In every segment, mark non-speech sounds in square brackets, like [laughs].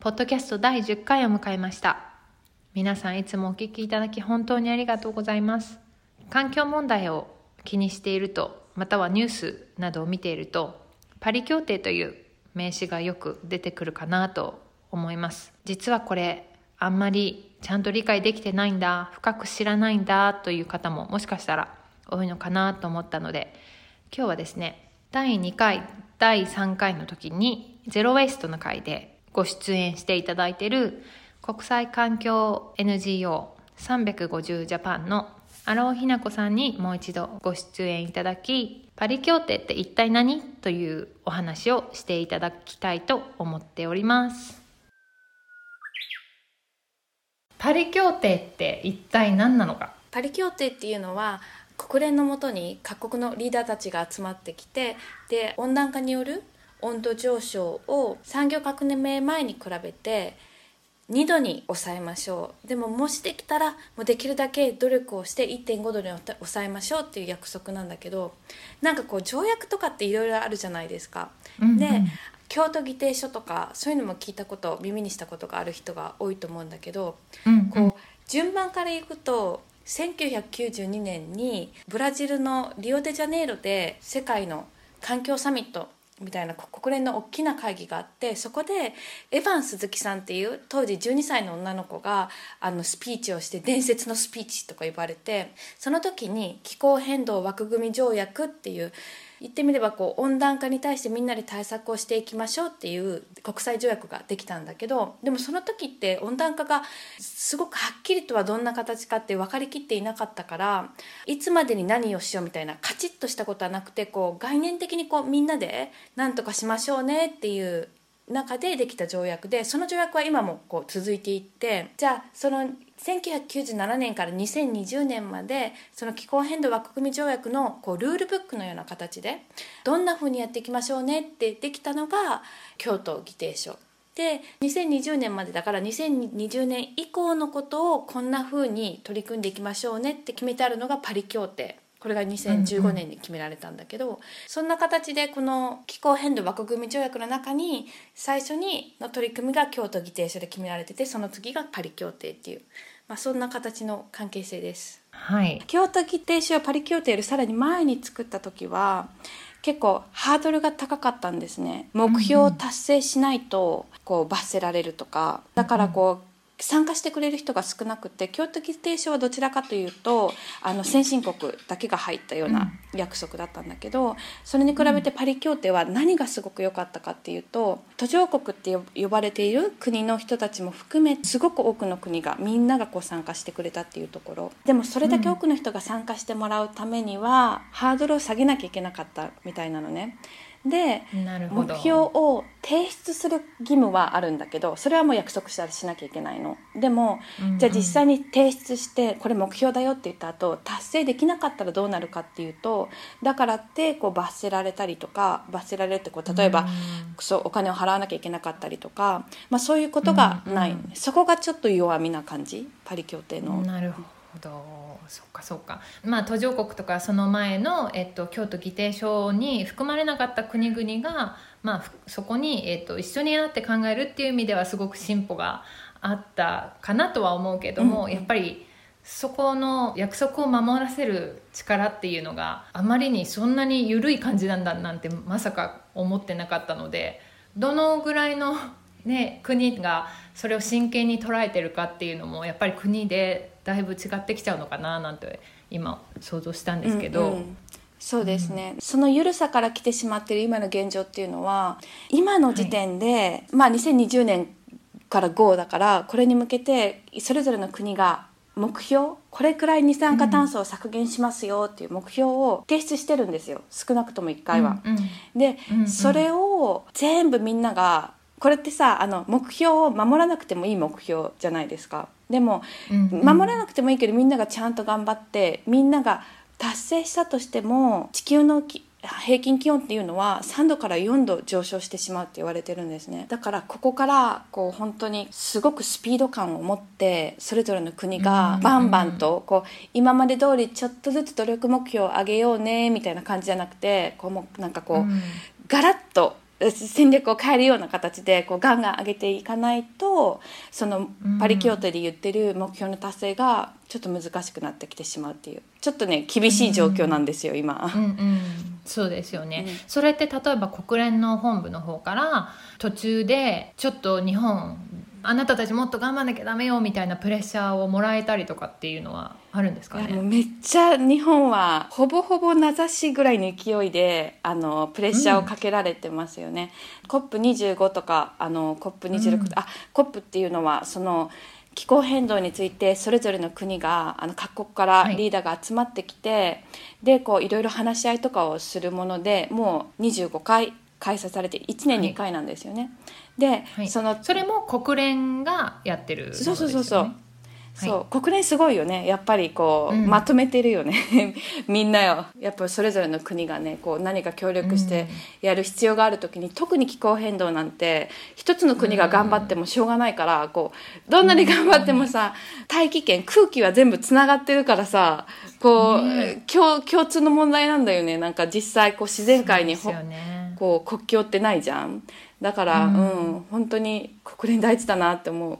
ポッドキャスト第10回を迎えました。皆さんいつもお聞きいただき本当にありがとうございます。環境問題を気にしているとまたはニュースなどを見ているとパリ協定という名詞がよく出てくるかなと思います。実はこれあんまりちゃんと理解できてないんだ深く知らないんだという方ももしかしたら多いのかなと思ったので今日はですね第2回第3回の時にゼロウェイストの回でご出演していただいている国際環境 NGO350 ジャパンの荒尾ひな子さんにもう一度ご出演いただきパリ協定って一体何というお話をしていただきたいと思っております。パリ協定って一体何なのか？パリ協定っていうのは国連のもとに各国のリーダーたちが集まってきてで温暖化による温度上昇を産業革命前に比べて2度に抑えましょう。でももしできたらもうできるだけ努力をして1.5度に抑えましょうっていう約束なんだけどなんかこう条約とかっていろいろあるじゃないですか。うんうん、で京都議定書とかそういうのも聞いたこと耳にしたことがある人が多いと思うんだけど、うんうん、こう順番からいくと1992年にブラジルのリオデジャネイロで世界の環境サミットみたいな国連の大きな会議があってそこでエヴァン鈴木さんっていう当時12歳の女の子があのスピーチをして伝説のスピーチとか言われてその時に気候変動枠組み条約っていう言ってみればこう温暖化に対してみんなで対策をしていきましょうっていう国際条約ができたんだけどでもその時って温暖化がすごくはっきりとはどんな形かって分かりきっていなかったからいつまでに何をしようみたいなカチッとしたことはなくてこう概念的にこうみんなで何とかしましょうねっていう中でできた条約でその条約は今もこう続いていってじゃあその1997年から2020年までその気候変動枠組み条約のこうルールブックのような形でどんなふうにやっていきましょうねってできたのが京都議定書。で2020年までだから2020年以降のことをこんなふうに取り組んでいきましょうねって決めてあるのがパリ協定。これが2015年に決められたんだけど、うんうん、そんな形でこの気候変動枠組み条約の中に最初にの取り組みが京都議定書で決められててその次がパリ協定っていう、まあ、そんな形の関係性です。はい、京都議定書はパリ協定よりさらに前に作った時は結構ハードルが高かったんですね。目標を達成しないとこう罰せられるとか。だからこう参加してくれる人が少なくて京都議定書はどちらかというとあの先進国だけが入ったような約束だったんだけど、それに比べてパリ協定は何がすごく良かったかっていうと途上国って呼ばれている国の人たちも含めすごく多くの国がみんながこう参加してくれたっていうところ。でもそれだけ多くの人が参加してもらうためには、ハードルを下げなきゃいけなかったみたいなのね。で目標を提出する義務はあるんだけどそれはもう約束したらしなきゃいけないの。でも、うんうん、じゃあ実際に提出してこれ目標だよって言った後達成できなかったらどうなるかっていうとだからってこう罰せられたりとか罰せられるってこう例えば、うん、そうお金を払わなきゃいけなかったりとか、まあ、そういうことがない、うんうん、そこがちょっと弱みな感じ？パリ協定の。なるほどそっかそっか。まあ途上国とかその前の、えっと、京都議定書に含まれなかった国々が、まあ、そこに、えっと、一緒になって考えるっていう意味ではすごく進歩があったかなとは思うけども、うん、やっぱりそこの約束を守らせる力っていうのがあまりにそんなに緩い感じなんだなんてまさか思ってなかったのでどのぐらいの、ね、国がそれを真剣に捉えてるかっていうのもやっぱり国でだいぶ違ってきちゃうのかななんて今想像したんですけど。うんうん。そうですね、うん、その緩さから来てしまっている今の現状っていうのは今の時点で、はい、まあ2020年から GO だからこれに向けてそれぞれの国が目標これくらい二酸化炭素を削減しますよっていう目標を提出してるんですよ。少なくとも1回は。うんうん、で、うんうん、それを全部みんながこれってさあの目標を守らなくてもいい目標じゃないですかでも、守らなくてもいいけどみんながちゃんと頑張ってみんなが達成したとしても地球のき平均気温っていうのは3度から4度上昇してしまうって言われてるんですね。だからここからこう本当にすごくスピード感を持ってそれぞれの国がバンバンとこう今まで通りちょっとずつ努力目標を上げようねみたいな感じじゃなくてこうもうなんかこう、うん。ガラッと戦略を変えるような形でこうガンガン上げていかないとそのパリ協定で言ってる目標の達成がちょっと難しくなってきてしまうっていう。ちょっとね厳しい状況なんですよ、今。うんうん、そうですよね、うん。それって例えば国連の本部の方から途中でちょっと日本あなたたちもっと頑張んなきゃダメよみたいなプレッシャーをもらえたりとかっていうのはあるんですかね？めっちゃ日本はほぼほぼ名指しぐらいの勢いであのプレッシャーをかけられてますよね。COP25 とかあの COP26、うんあ COP っていうのはその気候変動についてそれぞれの国があの各国からはいリーダーが集まってきて、でこういろいろ話し合いとかをするものでもう25回開催されて1年に1回なんですよね。で、はい。そのそれも国連がやってるね。そうそうそうそう。そう、国連すごいよね。やっぱりこう、うん。まとめてるよね。[laughs] みんなよ。やっぱそれぞれの国がねこう何か協力してやる必要がある時に、特に気候変動なんて一つの国が頑張ってもしょうがないから、こうどんなに頑張ってもさ大気圏空気は全部つながってるからさこう、ね。共共通の問題なんだよね。なんか実際こう自然界にね。こう国境ってないじゃんだから、ううんん本当に国連大事だなって思う。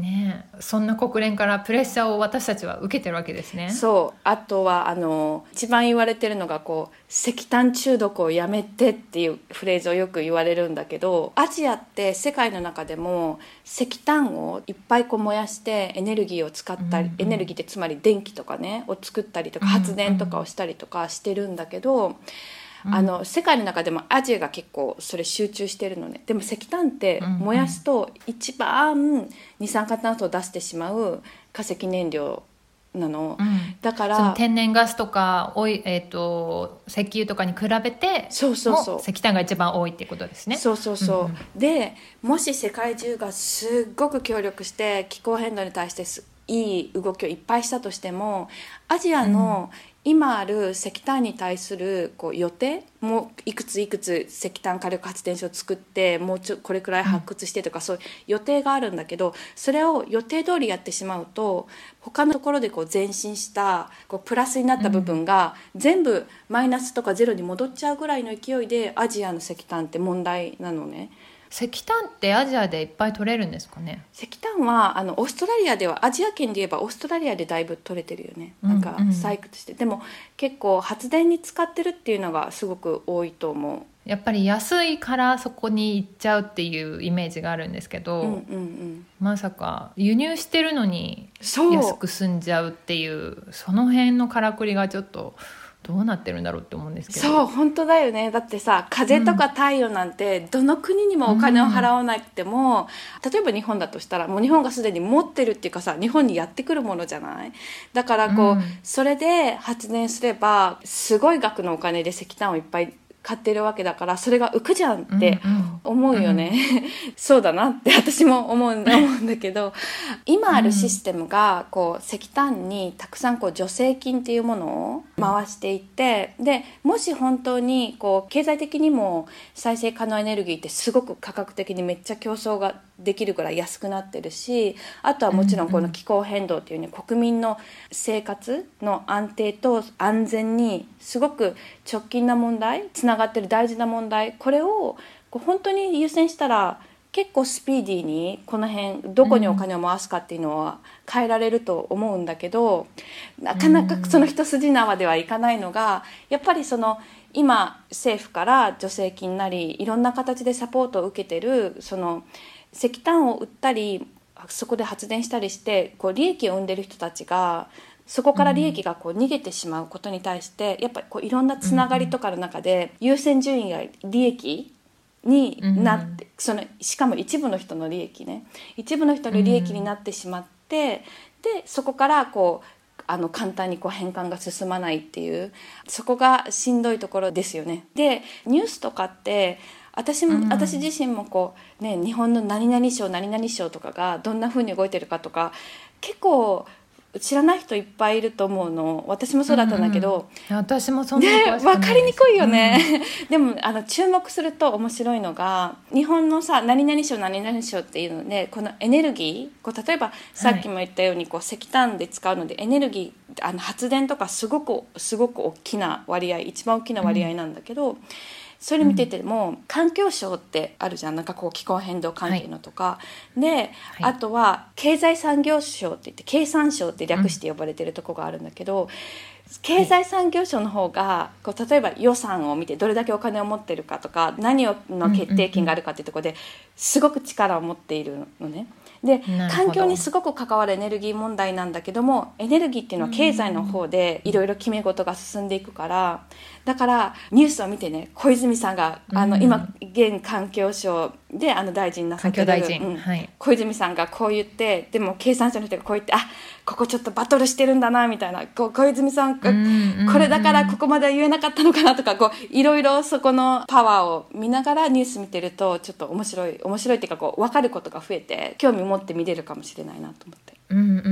ねえそんな国連からプレッシャーを私たちは受けてるわけですね。そう。あとはあの一番言われてるのがこう石炭中毒をやめてっていうフレーズをよく言われるんだけどアジアって世界の中でも石炭をいっぱいこう燃やしてエネルギーを使ったり、うんうん。エネルギーってつまり電気とかねを作ったりとかうんうん。発電とかをしたりとかしてるんだけど、あの世界の中でもアジアが結構それ集中してるのね。でも石炭って燃やすと一番二酸化炭素を出してしまう化石燃料なの、うん。だから天然ガスとかおい、えー、と石油とかに比べてそうそうそう。も石炭が一番多いってことですね。そうそうそう、うんうん。でもし世界中がすっごく協力して気候変動に対してすいい動きをいっぱいしたとしてもアジアの今ある石炭に対するこう予定？もういくついくつ石炭火力発電所を作ってもうちょこれくらい発掘してとか、そういう予定があるんだけどそれを予定通りやってしまうと他のところでこう前進したこうプラスになった部分が全部マイナスとかゼロに戻っちゃうぐらいの勢いでアジアの石炭って問題なのね。石炭ってアジアでいっぱい取れるんですかね？石炭はあのオーストラリアではアジア圏で言えばオーストラリアでだいぶ取れてるよね。なんかうんうん採掘して、でも結構発電に使ってるっていうのがすごく多いと思やっぱり安いからそこに行っちゃうっていうイメージがあるんですけど、う、うんうんうん、まさか輸入してるのに安く済んじゃうっていうその辺のからくりがちょっとどうなってるんだろうって思うんですけど。そう本当だよね。だってさ風とか太陽なんてどの国にもお金を払わなくても、例えば日本だとしたらもう日本がすでに持ってるっていうかさ日本にやってくるものじゃない？だからこう、うん。それで発電すればすごい額のお金で石炭をいっぱい買ってるわけだからそれが浮くじゃんってうんうん。思うよね、[laughs] そうだなって [laughs] 私も思うんだ [laughs] 思うんだけど今あるシステムがこう石炭にたくさんこう助成金っていうものを回していってでもし本当にこう経済的にも再生可能エネルギーってすごく価格的にめっちゃ競争ができるぐらい安くなってるしあとはもちろんこの気候変動っていうね国民の生活の安定と安全にすごく直近な問題つながってる大事な問題これをこう本当に優先したら結構スピーディーにこの辺どこにお金を回すかっていうのは変えられると思うんだけどなかなかその一筋縄ではいかないのがやっぱりその今政府から助成金なりいろんな形でサポートを受けてるその石炭を売ったりそこで発電したりしてこう利益を生んでる人たちがそこから利益がこう逃げてしまうことに対してやっぱりこういろんなつながりとかの中で優先順位が利益になって、そのしかも一部の人の利益ね。一部の人の利益になってしまって、でそこからこうあの簡単にこう変換が進まないっていうそこがしんどいところですよね。でニュースとかって私も、うん。私自身もこうね日本の何々省何々省とかがどんな風に動いてるかとか結構知らない人いっぱいいると思うの。私もそうだったんだけど、いや私もそんなね分かりにくいよね、[laughs] でもあの注目すると面白いのが日本のさ何々省何々省っていうのでこのエネルギーこう例えばさっきも言ったようにこう石炭で使うのでエネルギーあの発電とかすごくすごく大きな割合一番大きな割合なんだけど、それ見てても、環境省ってあるじゃん。なんかこう気候変動関係のとか、で、あとは経済産業省って言って経産省って略して呼ばれてるとこがあるんだけど、経済産業省の方がこう例えば予算を見てどれだけお金を持ってるかとか何をの決定権があるかっていうところですごく力を持っているのね。で環境にすごく関わるエネルギー問題なんだけど。もエネルギーっていうのは経済の方でいろいろ決め事が進んでいくからだからニュースを見てね小泉さんがあの、うん。今現環境省であの大臣なさってる。環境大臣。うん。はい。小泉さんがこう言ってでも経産省の人がこう言ってあここちょっとバトルしてるんだなみたいな。こう小泉さんがうんこれだからここまでは言えなかったのかなとかこういろいろそこのパワーを見ながらニュース見てるとちょっと面白い面白いっていうかこう分かることが増えて興味持って見れるかもしれないなと思って。うんうんう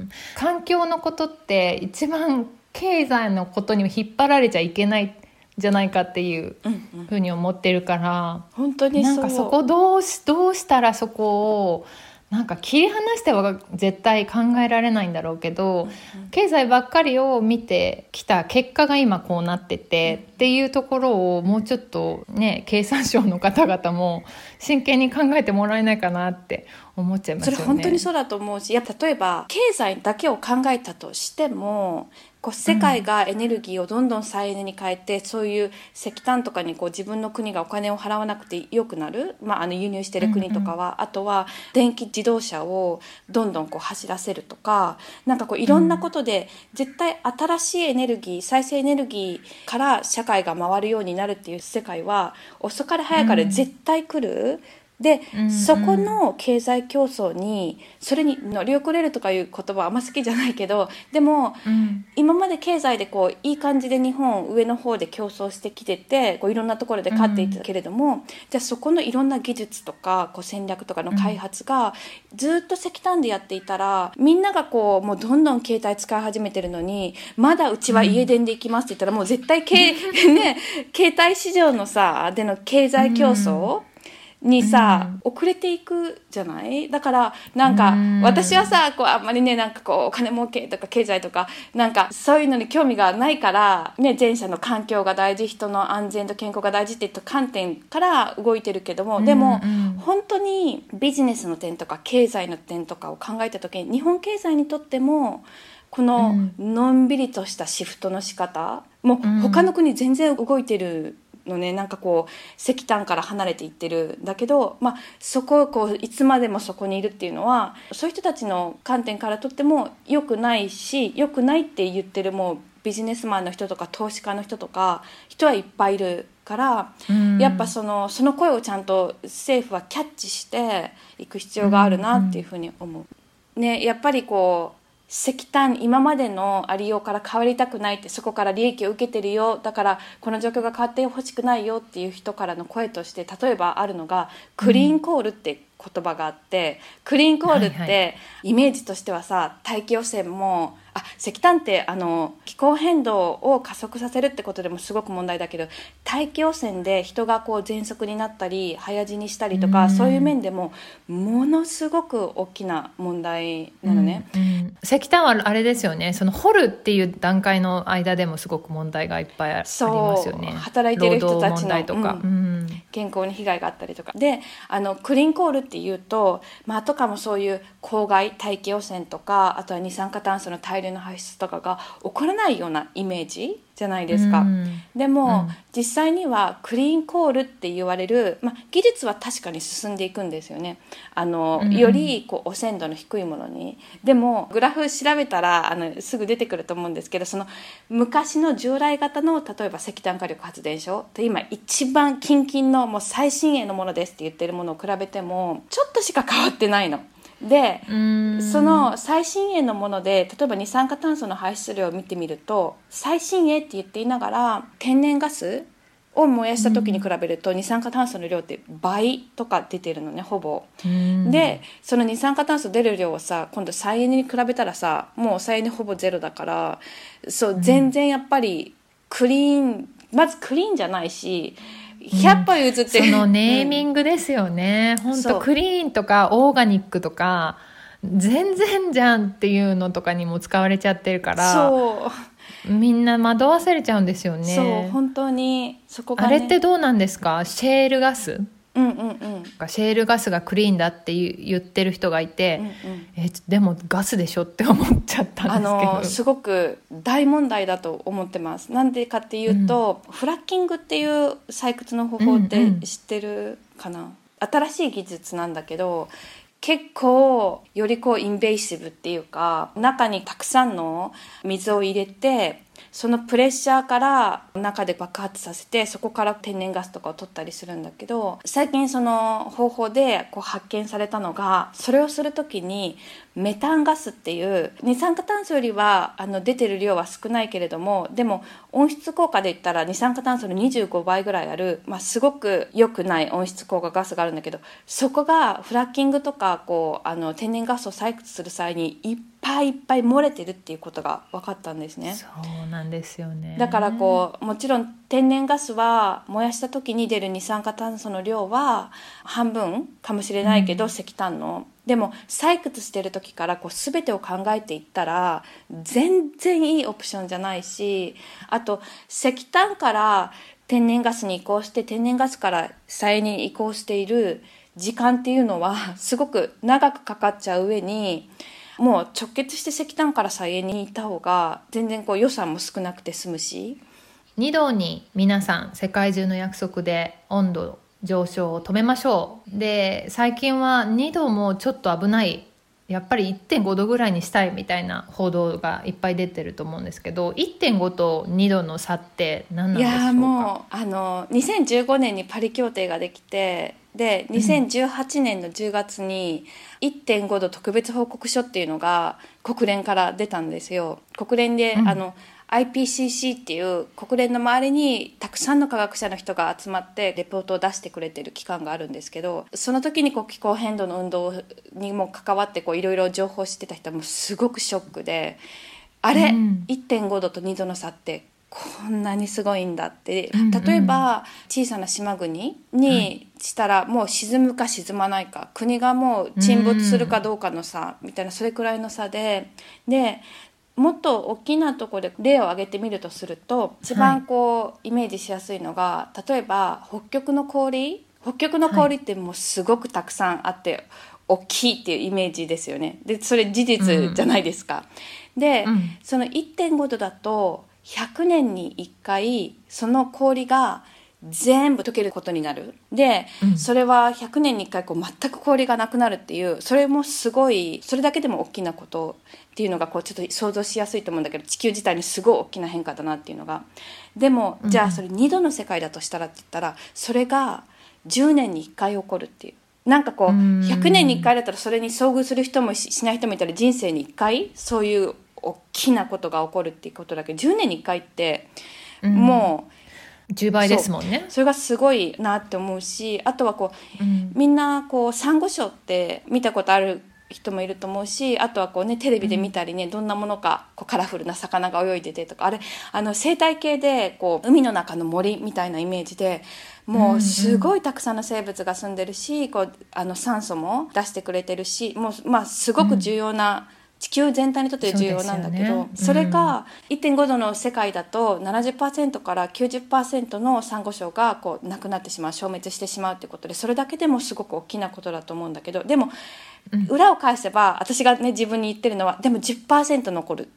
ん。環境のことって一番経済のことに引っ張られちゃいけないんじゃないかっていううんうん、ふうに思ってるから本当にそう。なんかそこどうしどうしたらそこをなんか切り離しては絶対考えられないんだろうけど、経済ばっかりを見てきた結果が今こうなってて、っていうところをもうちょっとね経産省の方々も真剣に考えてもらえないかなって思っちゃいますよね。それ本当にそうだと思うしいや例えば経済だけを考えたとしてもこう世界がエネルギーをどんどん再エネに変えて、そういう石炭とかにこう自分の国がお金を払わなくてよくなる、まあ、あの輸入してる国とかは、あとは電気自動車をどんどんこう走らせるとか。なんかこういろんなことで、絶対新しいエネルギー再生エネルギーから社会が回るようになるっていう世界は遅かれ早かれ絶対来る。で、うんうん。そこの経済競争にそれに乗り遅れるとかいう言葉はあんま好きじゃないけどでもうん。今まで経済でこういい感じで日本上の方で競争してきててこういろんなところで勝っていたけれども、じゃあそこのいろんな技術とかこう戦略とかの開発がずっと石炭でやっていたらみんながこうもうどんどん携帯使い始めてるのにまだうちは家電で行きますって言ったらもう絶対け、[laughs] ね、携帯市場のさでの経済競争、にさ、遅れていくじゃない？だからなんかうん。私はさこうあんまりねなんかこうお金儲けとか経済とかなんかそういうのに興味がないから、ね、前者の環境が大事人の安全と健康が大事っていった観点から動いてるけどもでもうん。うん本当にビジネスの点とか経済の点とかを考えた時に日本経済にとってもこののんびりとしたシフトの仕方もううん他の国全然動いてるのねなんかこう石炭から離れていってるんだけど、まあ、そこをこういつまでもそこにいるっていうのはそういう人たちの観点からとっても良くないし良くないって言ってるもうビジネスマンの人とか投資家の人とか人はいっぱいいるから、うんやっぱそのその声をちゃんと政府はキャッチしていく必要があるなっていうふうに思う。ね、やっぱりこう石炭今までのありようから変わりたくないってそこから利益を受けてるよ。だからこの状況が変わってほしくないよ。っていう人からの声として例えばあるのがクリーンコールって言葉があって、クリーンコールってイメージとしてはさ大気汚染もあ石炭ってあの気候変動を加速させるってことでもすごく問題だけど大気汚染で人がこう喘息になったり早死にしたりとか、うん。そういう面でもものすごく大きな問題なのね。うん。うん。石炭はあれですよね。その掘るっていう段階の間でもすごく問題がいっぱいありますよね。働いてる人たちのとか、健康に被害があったりとか。であのクリーンコールっていうと、まあ、あとかもそういう公害大気汚染とかあとは二酸化炭素の大量の排出とかが起こらないようなイメージじゃないですか。うん。でも、うん。実際にはクリーンコールって言われる、まあ、技術は確かに進んでいくんですよね。あの、うん。よりこう汚染度の低いものに。でもグラフ調べたらあのすぐ出てくると思うんですけどその昔の従来型の例えば石炭火力発電所と今一番近々のもう最新鋭のものですって言ってるものを比べてもちょっとしか変わってないの。で、うん。その最新鋭のもので例えば二酸化炭素の排出量を見てみると最新鋭って言っていながら天然ガスを燃やした時に比べると二酸化炭素の量って倍とか出てるのねほぼ。うん。でその二酸化炭素出る量をさ今度再エネに比べたらさもう再エネほぼゼロだからそう全然やっぱりクリーンまずクリーンじゃないし100歩譲って、そのネーミグ、ングですよね、本そう。当クリーンとかオーガニックとか全然じゃんっていうのとかにも使われちゃってるからみんな惑わされちゃうんですよね。そう本当にそこが、ね、あれってどうなんですか？シェールガス？うんうんうん。シェールガスがクリーンだって言ってる人がいて、うんうん。えでもガスでしょって思っちゃったあんですけど。のすごく大問題だと思ってます。なんでかっていうと、フラッキングっていう採掘の方法ってうんうん知ってるかな、新しい技術なんだけど結構よりこうインベーシブっていうか中にたくさんの水を入れてそのプレッシャーから中で爆発させてそこから天然ガスとかを取ったりするんだけど最近その方法でこう発見されたのがそれをする時にメタンガスっていう二酸化炭素よりはあの出てる量は少ないけれどもでも温室効果で言ったら二酸化炭素の25倍ぐらいある、まあ、すごく良くない温室効果ガスがあるんだけどそこがフラッキングとかこうあの天然ガスを採掘する際にいっぱいいっぱい漏れてるっていうことが分かったんですね。そうなんですよねだからこうもちろん天然ガスは燃やした時に出る二酸化炭素の量は半分かもしれないけど、石炭の。でも採掘してる時からこう全てを考えていったら全然いいオプションじゃないしあと石炭から天然ガスに移行して天然ガスから再エネに移行している時間っていうのはすごく長くかかっちゃう上にもう直結して石炭から再エネに行った方が全然こう予算も少なくて済むし2度に皆さん世界中の約束で温度上昇を止めましょう。で最近は2度もちょっと危ないやっぱり1.5度ぐらいにしたいみたいな報道がいっぱい出てると思うんですけど1.5と2度の差って何なんいでしょうか？やーもうあの2015年にパリ協定ができてで2018年の10月に1.5度特別報告書っていうのが国連から出たんですよ。国連で、うん。あの IPCC っていう国連の周りにたくさんの科学者の人が集まってレポートを出してくれてる機関があるんですけどその時にこう気候変動の運動にも関わってこういろいろ情報を知ってた人はもうすごくショックであれ、うん。1.5度と2度の差ってこんなにすごいんだって。例えば小さな島国にしたらもう沈むか沈まないか国がもう沈没するかどうかの差みたいなそれくらいの差で。でもっと大きなところで例を挙げてみるとすると一番こうイメージしやすいのが例えば北極の氷？北極の氷ってもうすごくたくさんあって大きいっていうイメージですよね。でそれ事実じゃないですか。で、うん。その1.5度だと100年に1回その氷が全部溶けることになる。で、うん。それは100年に1回こう全く氷がなくなるっていうそれもすごいそれだけでも大きなことっていうのがこうちょっと想像しやすいと思うんだけど地球自体にすごい大きな変化だなっていうのが。でもじゃあそれ2度の世界だとしたらって言ったらそれが10年に1回起こるっていう。なんかこううん。100年に1回だったらそれに遭遇する人もししない人もいたら人生に1回そういう大きなことが起こるっていうことだけど10年に1回ってうん。もう10倍ですもんね。それがすごいなって思うしあとはこううん。みんなこうサンゴ礁って見たことある人もいると思うしあとはこうねテレビで見たりね、どんなものかこうカラフルな魚が泳いでてとかあれあの生態系でこう海の中の森みたいなイメージでもうすごいたくさんの生物が住んでるしこうあの酸素も出してくれてるしもう、まあ、すごく重要な、地球全体にとって重要なんだけどそ,、そうですよね。れが1.5度の世界だと70%から90%のサンゴ礁がこうなくなってしまう消滅してしまうってことでそれだけでもすごく大きなことだと思うんだけどでも、裏を返せば私がね自分に言ってるのはでも10%残る。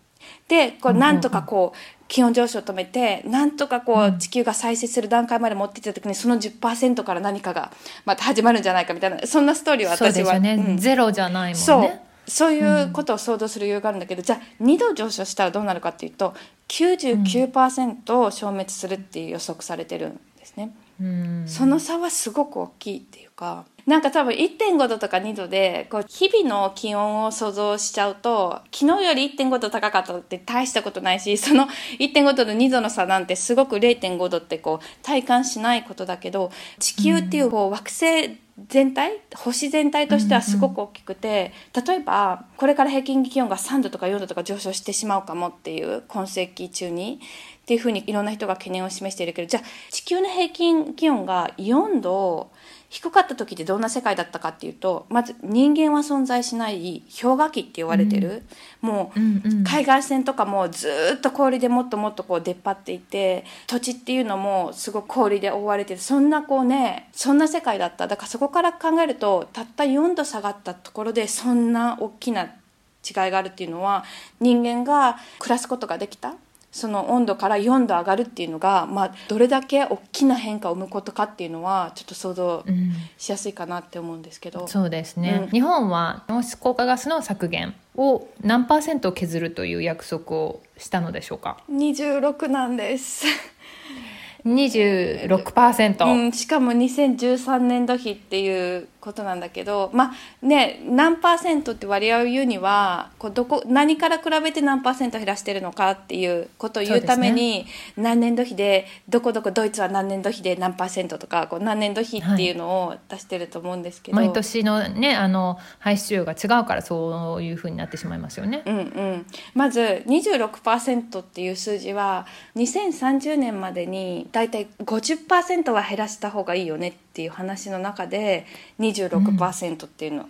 でこうなんとかこう気温上昇を止めてなんとかこう地球が再生する段階まで持っていった時にその10%から何かがまた始まるんじゃないかみたいなそんなストーリーをそう私はですよね、うん。ゼロじゃないもんねそういうことを想像する余裕があるんだけど、じゃあ2度上昇したらどうなるかっていうと99%消滅するっていう予測されてるんですね。うんその差はすごく大きいっていうかなんか多分1.5度とか2度で、こう、日々の気温を想像しちゃうと、昨日より1.5度高かったって大したことないし、その1.5度と2度の差なんてすごく0.5度ってこう、体感しないことだけど、地球っていうこう惑星全体星全体としてはすごく大きくて、例えばこれから平均気温が3度とか4度とか上昇してしまうかもっていう今世紀中にっていうふうにいろんな人が懸念を示しているけどじゃあ地球の平均気温が4度低かった時ってどんな世界だったかっていうとまず人間は存在しない氷河期って言われてる、うん、もう海岸線とかもずっと氷でもっともっとこう出っ張っていて土地っていうのもすごく氷で覆われてるそんなこうねそんな世界だった。だからそこから考えるとたった4度下がったところでそんな大きな違いがあるっていうのは人間が暮らすことができたその温度から4度上がるっていうのが、まあ、どれだけ大きな変化を生むことかっていうのはちょっと想像しやすいかなって思うんですけど、うん、そうですね、うん、日本は温室効果ガスの削減を何パーセント削るという約束をしたのでしょうか？26なんです26%、うん、しかも2013年度比っていうことなんだけどまあね何パーセントって割合を言うにはこうどこ何から比べて何パーセント減らしてるのかっていうことを言うために、ね、何年度比でどこどこドイツは何年度比で何パーセントとかこう何年度比っていうのを出してると思うんですけど、はい、毎年のねあの排出量が違うからそういうふうになってしまいますよね。うんうん、まず26%っていう数字は2030年までにだいたい50%は減らした方がいいよねっていう話の中で26%っていうの、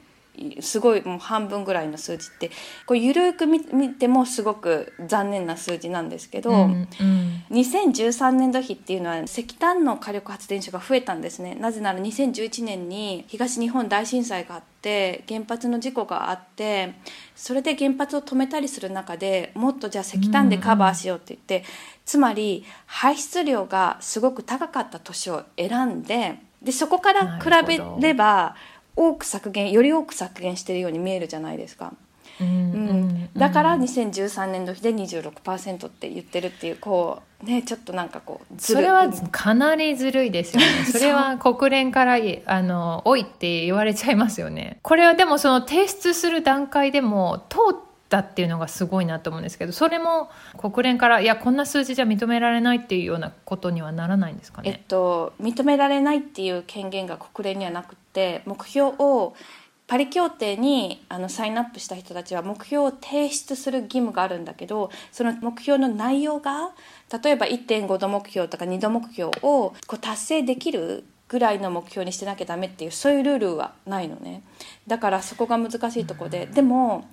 すごいもう半分ぐらいの数字ってこう緩く見てもすごく残念な数字なんですけど、うんうん、2013年度比っていうのは石炭の火力発電所が増えたんですね。なぜなら2011年に東日本大震災があって原発の事故があってそれで原発を止めたりする中でもっとじゃあ石炭でカバーしようって言って、うんうん、つまり排出量がすごく高かった年を選んででそこから比べれば多く削減より多く削減してるように見えるじゃないですか。うん、だから2013年度比で26%って言ってるっていうこうねちょっとなんかこうそれはかなりずるいですよね。[laughs] それは国連からあの「おい」って言われちゃいますよね。これはでもその提出する段階でも通ってったっていうのがすごいなと思うんですけどそれも国連からいやこんな数字じゃ認められないっていうようなことにはならないんですかね、えっと、認められないっていう権限が国連にはなくて目標をパリ協定にあのサインアップした人たちは目標を提出する義務があるんだけどその目標の内容が例えば1.5度目標とか2度目標をこう達成できるぐらいの目標にしてなきゃダメっていうそういうルールはないのね。だからそこが難しいとこででも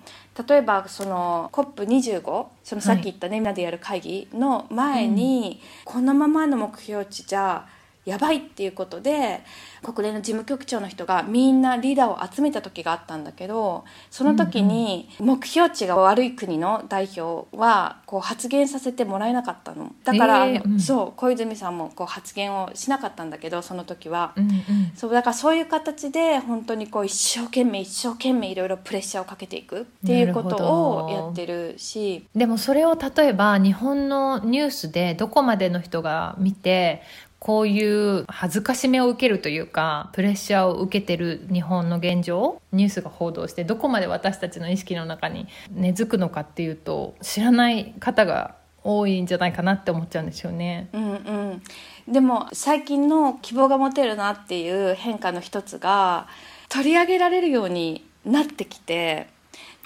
例えばその COP25 そのさっき言ったね、はい、みんなでやる会議の前に、うん、このままの目標値じゃやばいっていうことで国連の事務局長の人がみんなリーダーを集めた時があったんだけどその時に目標値が悪い国の代表はこう発言させてもらえなかったの。だから、えーうん、そう小泉さんもこう発言をしなかったんだけどその時は、うんうん、そうだからそういう形で本当にこう一生懸命一生懸命いろいろプレッシャーをかけていくっていうことをやってるし。でもそれを例えば日本のニュースでどこまでの人が見てこういう恥ずかしめを受けるというかプレッシャーを受けてる日本の現状ニュースが報道してどこまで私たちの意識の中に根付くのかっていうと知らない方が多いんじゃないかなって思っちゃうんですよね。うんうん。でも最近の希望が持てるなっていう変化の一つが取り上げられるようになってきて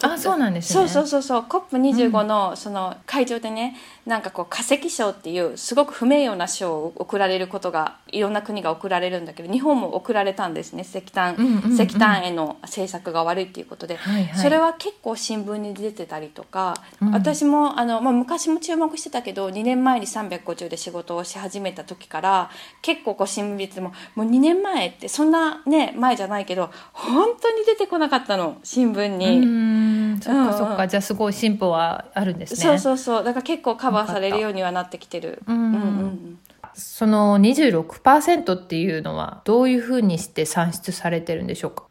あそうなんですね。そうそうそうそう。COP25 のその会場でね、うん、なんかこう化石賞っていうすごく不名誉な賞を贈られることがいろんな国が贈られるんだけど日本も贈られたんですね石炭、うんうんうん、石炭への政策が悪いっていうことで、はいはい、それは結構新聞に出てたりとか、うん、私もあの、まあ、昔も注目してたけど2年前に350で仕事をし始めた時から結構こう新聞でももう2年前ってそんなね前じゃないけど本当に出てこなかったの新聞に。うん。そっかそっか、じゃあすごい進歩はあるんですね。そうそうそう。だから結構カバーされるようにはなってきてる。うんうんうん。その26%っていうのはどういうふうにして算出されてるんでしょうか？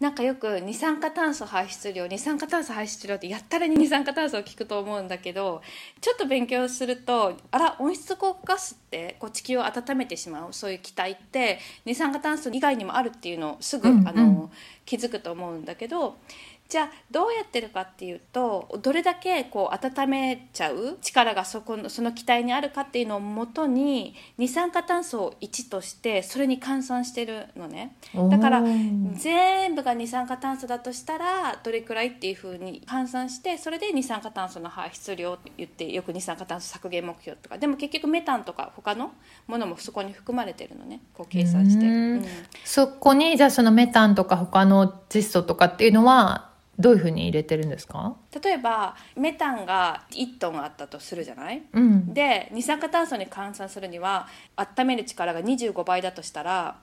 なんかよく二酸化炭素排出量二酸化炭素排出量ってやったら二酸化炭素を聞くと思うんだけどちょっと勉強するとあら温室効果ガスってこう地球を温めてしまうそういう気体って二酸化炭素以外にもあるっていうのをすぐ、うんうん。あの気づくと思うんだけどじゃあどうやってるかっていうとどれだけこう温めちゃう力がそこのその気体にあるかっていうのをもとに二酸化炭素を1としてそれに換算してるのね。だから全部が二酸化炭素だとしたらどれくらいっていうふうに換算してそれで二酸化炭素の排出量って言ってよく二酸化炭素削減目標とか。でも結局メタンとか他のものもそこに含まれてるのね。こう計算して。うんうん。そこにじゃあそのメタンとか他の窒素とかっていうのはどういうふうに入れてるんですか？例えばメタンが1トンあったとするじゃない？うん。で二酸化炭素に換算するには温める力が25倍だとしたら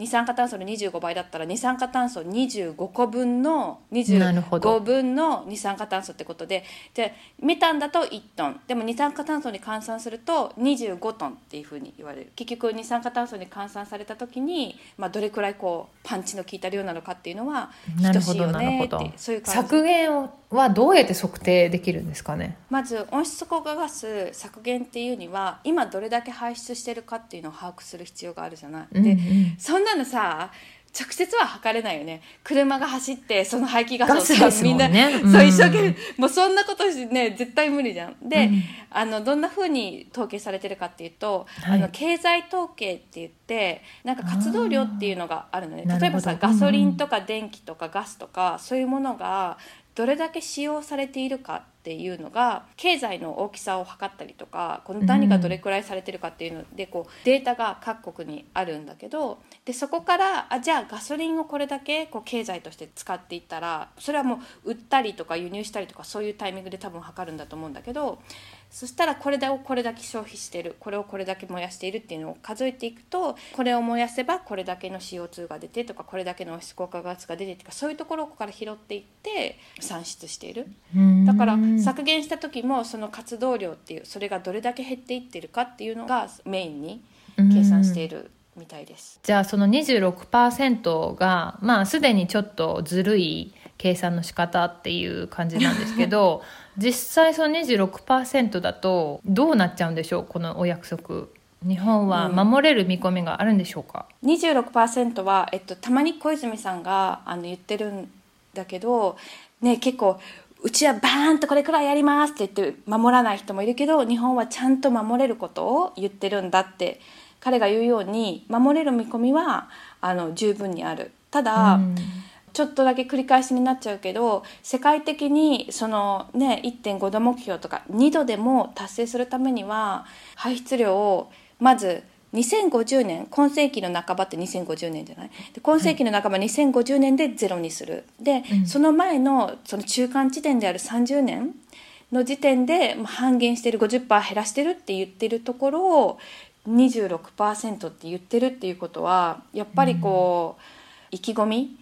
二酸化炭素の25倍だったら二酸化炭素25個分のなるほど。25分の二酸化炭素ってことででメタンだと1トン。でも二酸化炭素に換算すると25トンっていうふうに言われる。結局二酸化炭素に換算された時に、まあ、どれくらいこうパンチの効いた量なのかっていうのは等しいよねってそういう削減はどうやって測定できるんですかね？まず温室効果ガス削減っていうには今どれだけ排出してるかっていうのを把握する必要があるじゃない。で、うんうん。そんなのさ直接は測れないよね。車が走ってその排気ガスをガスさですもんね。みんな、うん。そう一生懸命もうそんなことしてね絶対無理じゃん。で、うん。あのどんなふうに統計されてるかっていうと、はい。あの経済統計って言ってなんか活動量っていうのがあるのね。例えばさガソリンとか電気とかガスとかそういうものがどれだけ使用されているかっていうのが経済の大きさを測ったりとかこの何がどれくらいされてるかっていうのでこうデータが各国にあるんだけどでそこからあじゃあガソリンをこれだけこう経済として使っていったらそれはもう売ったりとか輸入したりとかそういうタイミングで多分測るんだと思うんだけどそしたらこれをこれだけ消費してるこれをこれだけ燃やしているっていうのを数えていくとこれを燃やせばこれだけの CO2 が出てとかこれだけの温室効果ガスが出てとかそういうところから拾っていって算出している。だから削減した時もその活動量っていうそれがどれだけ減っていってるかっていうのがメインに計算しているみたいです。じゃあその26%がまあすでにちょっとずるい計算の仕方っていう感じなんですけど [laughs] 実際その26%だとどうなっちゃうんでしょうこのお約束。日本は守れる見込みがあるんでしょうか、26%は、えっと、たまに小泉さんがあの言ってるんだけど、ね、結構うちはバーンとこれくらいやりますって言って守らない人もいるけど日本はちゃんと守れることを言ってるんだって彼が言うように守れる見込みはあの十分にある。ただ、うんちょっとだけ繰り返しになっちゃうけど世界的にその、ね、1.5度目標とか2度でも達成するためには排出量をまず2050年今世紀の半ばって2050年じゃない？で今世紀の半ば2050年でゼロにする。で、うん。その前のその中間地点である30年の時点でまあ半減してる50%減らしてるって言ってるところを26%って言ってるっていうことはやっぱりこう、意気込み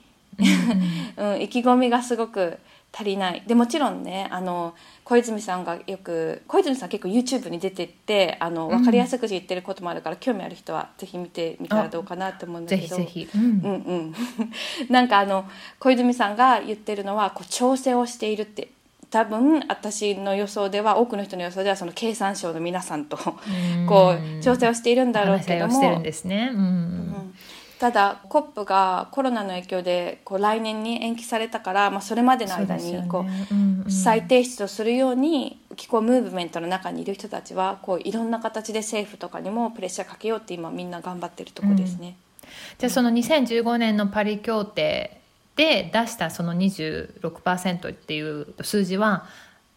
うん、意気込みがすごく足りない。でもちろんねあの小泉さんがよく小泉さん結構 YouTube に出てってあの分かりやすく言ってることもあるから、興味ある人はぜひ見てみたらどうかなと思うんだぜけど。ひぜひ、うん。うんうん、[laughs] なんかあの小泉さんが言ってるのはこう調整をしているって。多分私の予想では多くの人の予想ではその経産省の皆さんとこう調整をしているんだろうけども。をしてるんですね、うん。うんただ COP がコロナの影響でこう来年に延期されたから、まあ、それまでの間にこうんううん再提出をするように気候ムーブメントの中にいる人たちはこういろんな形で政府とかにもプレッシャーかけようって今みんな頑張ってるとこですね。じゃあその2015年のパリ協定で出したその26%っていう数字は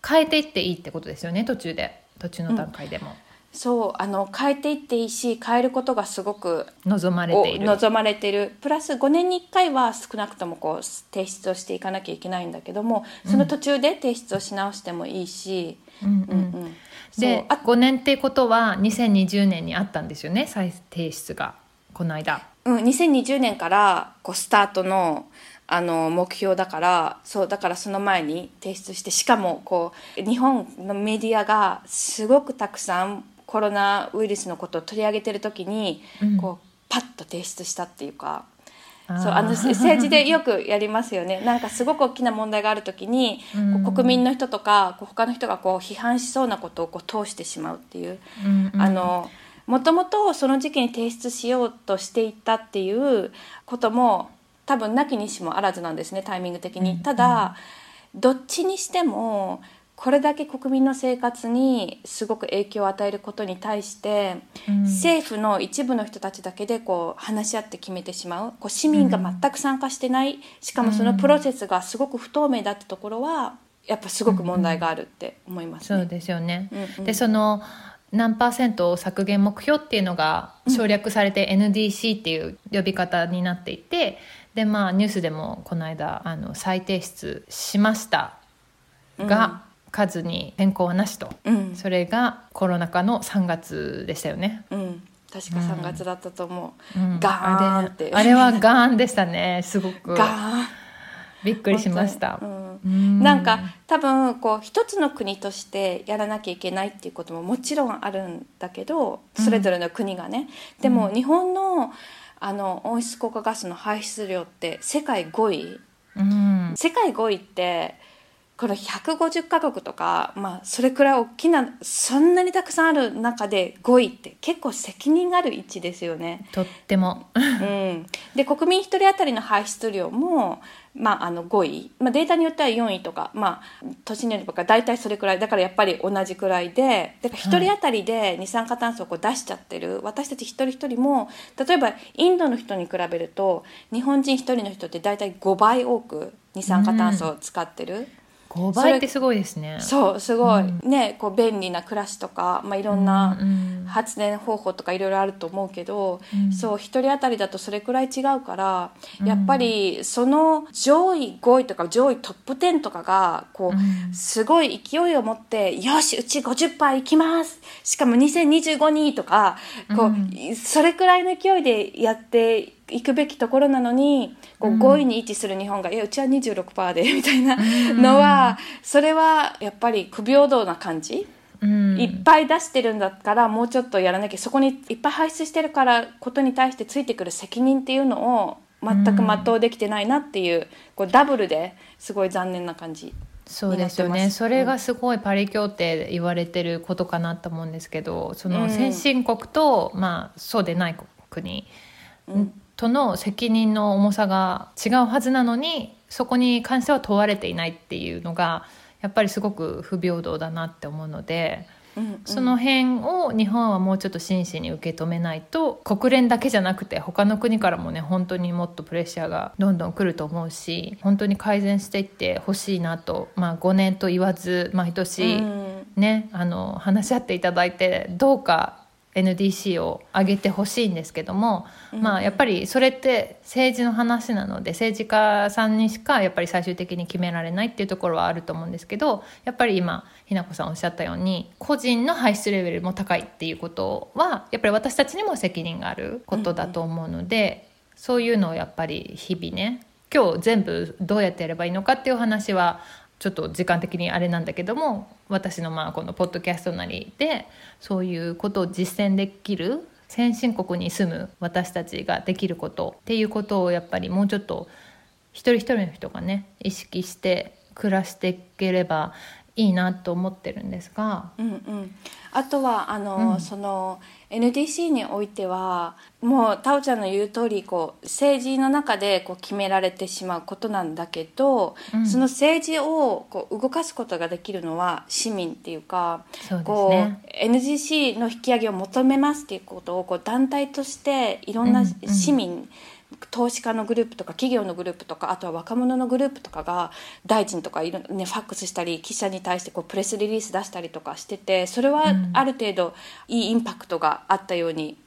変えていっていいってことですよね途中で。途中の段階でも、そうあの変えていっていいし変えることがすごく望まれおている。望まれている。プラス5年に1回は少なくともこう提出をしていかなきゃいけないんだけどもその途中で提出をし直してもいいし、うんうん。うんうん。であ5年っていうことは2020年にあったんですよね再提出が。この間。うん、2020年からこうスタートのあの目標だからそうだからその前に提出してしかもこう日本のメディアがすごくたくさんコロナウイルスのことを取り上げてる時に、うん。こうパッと提出したっていうかそうあの政治でよくやりますよね。なんかすごく大きな問題がある時に、うん。国民の人とかこう他の人がこう批判しそうなことをこう通してしまうっていう、うんうん。あのもともとその時期に提出しようとしていたっていうことも多分なきにしもあらずなんですねタイミング的に。ただ、どっちにしてもこれだけ国民の生活にすごく影響を与えることに対して、うん。政府の一部の人たちだけでこう話し合って決めてしまう。こう市民が全く参加してない、しかもそのプロセスがすごく不透明だってところはやっぱすごく問題があるって思いますね。そうですよね。うんうん。でその何パーセント削減目標っていうのが省略されて NDC っていう呼び方になっていて、でまあニュースでもこの間あの再提出しましたが、数に変更はなしと、うん。それがコロナ禍の3月でしたよね。うん、確か3月だったと思う、うん。ガーンって。あれはガーンでしたね。すごく。ガーン。びっくりしました。うん。うん。なんか多分こう一つの国としてやらなきゃいけないっていうことももちろんあるんだけどそれぞれの国がね、でも日本のあの温室効果ガスの排出量って世界5位。うん。世界5位ってこの150カ国とか、まあ、それくらい大きなそんなにたくさんある中で5位って結構責任がある位置ですよね。とっても。うん、で国民1人当たりの排出量も、まあ、あの5位、まあ、データによっては4位とか、まあ、年によるか大体それくらい。だからやっぱり同じくらいでだから1人当たりで二酸化炭素をこう出しちゃってる、私たち一人一人も例えばインドの人に比べると日本人1人の人って大体5倍多く二酸化炭素を使ってる。5倍。ってすごいですね。そうすごい、うん。ねこう便利な暮らしとか、まあ、いろんなうん発電方法とかいろいろあると思うけど、うん。そう一人当たりだとそれくらい違うから、うん。やっぱりその上位5位とか上位トップ10とかがこう、うん。すごい勢いを持って「よしうち50%いきます!」しかも2025にとかこう、うん。それくらいの勢いでやっていくべきところなのにこううん。5位に位置する日本が「いやうちは26%で」[laughs] みたいなのは、それはやっぱり不平等な感じ？うん。いっぱい出してるんだからもうちょっとやらなきゃそこにいっぱい排出してるからことに対してついてくる責任っていうのを全く全うできてないなっていう,、こうダブルですごい残念な感じ。そうですよね。それがすごいパリ協定で言われてることかなと思うんですけどその先進国と、まあ、そうでない国うんとの責任の重さが違うはずなのにそこに関しては問われていないっていうのがやっぱりすごく不平等だなって思うので。うんうんその辺を日本はもうちょっと真摯に受け止めないと国連だけじゃなくて他の国からもね本当にもっとプレッシャーがどんどん来ると思うし本当に改善していってほしいなと、まあ、5年と言わず毎年うんね、あの話し合っていただいてどうか NDC を上げてほしいんですけども、まあやっぱりそれって政治の話なので政治家さんにしかやっぱり最終的に決められないっていうところはあると思うんですけどやっぱり今ひなこさんおっしゃったように個人の排出レベルも高いっていうことはやっぱり私たちにも責任があることだと思うので、そういうのをやっぱり日々ね今日全部どうやってやればいいのかっていう話はちょっと時間的にあれなんだけども私のまあこのポッドキャストなりでそういうことを実践できる先進国に住む私たちができることっていうことをやっぱりもうちょっと一人一人の人がね意識して暮らしていければいいなと思ってるんですが。うんうん、あとはあの、うん。その NDC においてはもうタオちゃんの言う通りこう政治の中でこう決められてしまうことなんだけど、うん。その政治をこう動かすことができるのは市民っていうかそうですこねう NGC の引き上げを求めますっていうことをこう団体としていろんなうんうん。市民、投資家のグループとか企業のグループとかあとは若者のグループとかが大臣とかいろ、ね、ファックスしたり記者に対してこうプレスリリース出したりとかしててそれはうんある程度いいインパクトがあったように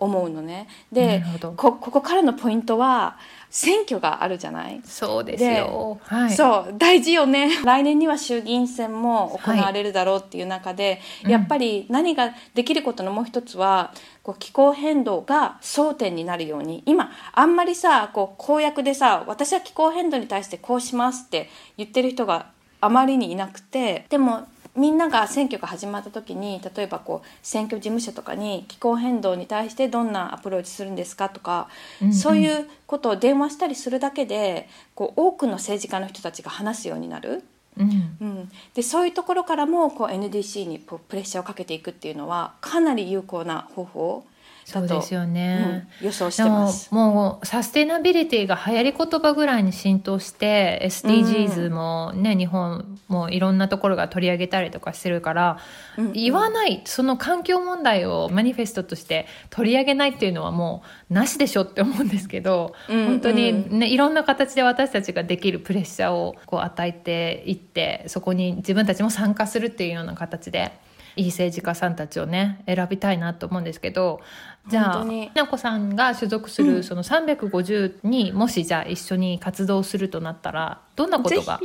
思うのね。なでこここからのポイントは選挙があるじゃない？そうですよ。はい。そう大事よね来年には衆議院選も行われるだろうっていう中で、うんやっぱり何ができることのもう一つはこう気候変動が争点になるように今あんまりさこう公約でさ私は気候変動に対してこうしますって言ってる人があまりにいなくてでもみんなが選挙が始まった時に例えばこう選挙事務所とかに気候変動に対してどんなアプローチするんですかとか、うんうんそういうことを電話したりするだけでこう多くの政治家の人たちが話すようになる。うん。うん、でそういうところからもこう NDC にプレッシャーをかけていくっていうのはかなり有効な方法そうですよね。うん予想してます。もうサステナビリティが流行り言葉ぐらいに浸透して SDGs もね、日本もいろんなところが取り上げたりとかしてるから、うん言わないその環境問題をマニフェストとして取り上げないっていうのはもうなしでしょって思うんですけど、うん本当にねいろんな形で私たちができるプレッシャーをこう与えていってそこに自分たちも参加するっていうような形で。いい政治家さんたちをね選びたいなと思うんですけどじゃあ本当に。ひなこさんが所属すうん。るその350にもしじゃあ一緒に活動するとなったらどんなことが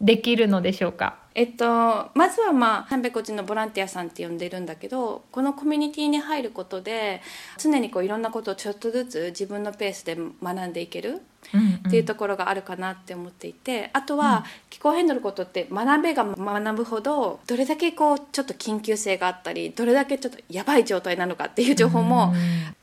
できるのでしょうか？えっと、まずはまあ350のボランティアさんって呼んでるんだけどこのコミュニティに入ることで常にこういろんなことをちょっとずつ自分のペースで学んでいけるっていうところがあるかなって思っていて、あとは気候変動のことって学べが学ぶほどどれだけこうちょっと緊急性があったりどれだけちょっとやばい状態なのかっていう情報も